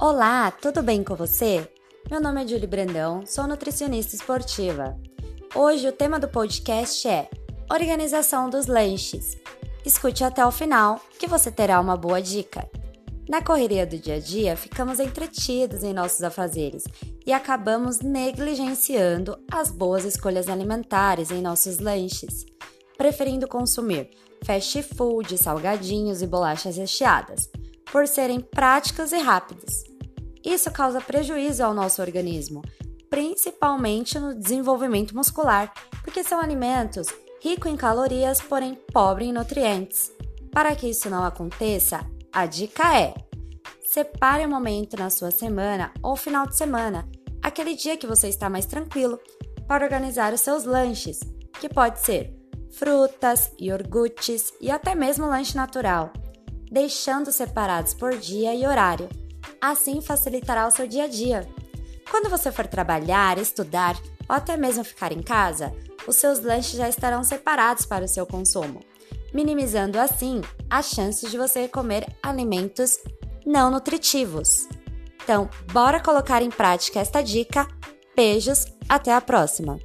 Olá, tudo bem com você? Meu nome é Julie Brandão, sou nutricionista esportiva. Hoje o tema do podcast é Organização dos lanches. Escute até o final que você terá uma boa dica. Na correria do dia a dia, ficamos entretidos em nossos afazeres e acabamos negligenciando as boas escolhas alimentares em nossos lanches, preferindo consumir fast food, salgadinhos e bolachas recheadas, por serem práticos e rápidos. Isso causa prejuízo ao nosso organismo, principalmente no desenvolvimento muscular, porque são alimentos ricos em calorias, porém pobres em nutrientes. Para que isso não aconteça, a dica é: separe um momento na sua semana ou final de semana, aquele dia que você está mais tranquilo, para organizar os seus lanches, que pode ser frutas, iogurtes e até mesmo lanche natural, deixando separados por dia e horário. Assim facilitará o seu dia a dia. Quando você for trabalhar, estudar ou até mesmo ficar em casa, os seus lanches já estarão separados para o seu consumo, minimizando assim as chances de você comer alimentos não nutritivos. Então, bora colocar em prática esta dica. Beijos, até a próxima!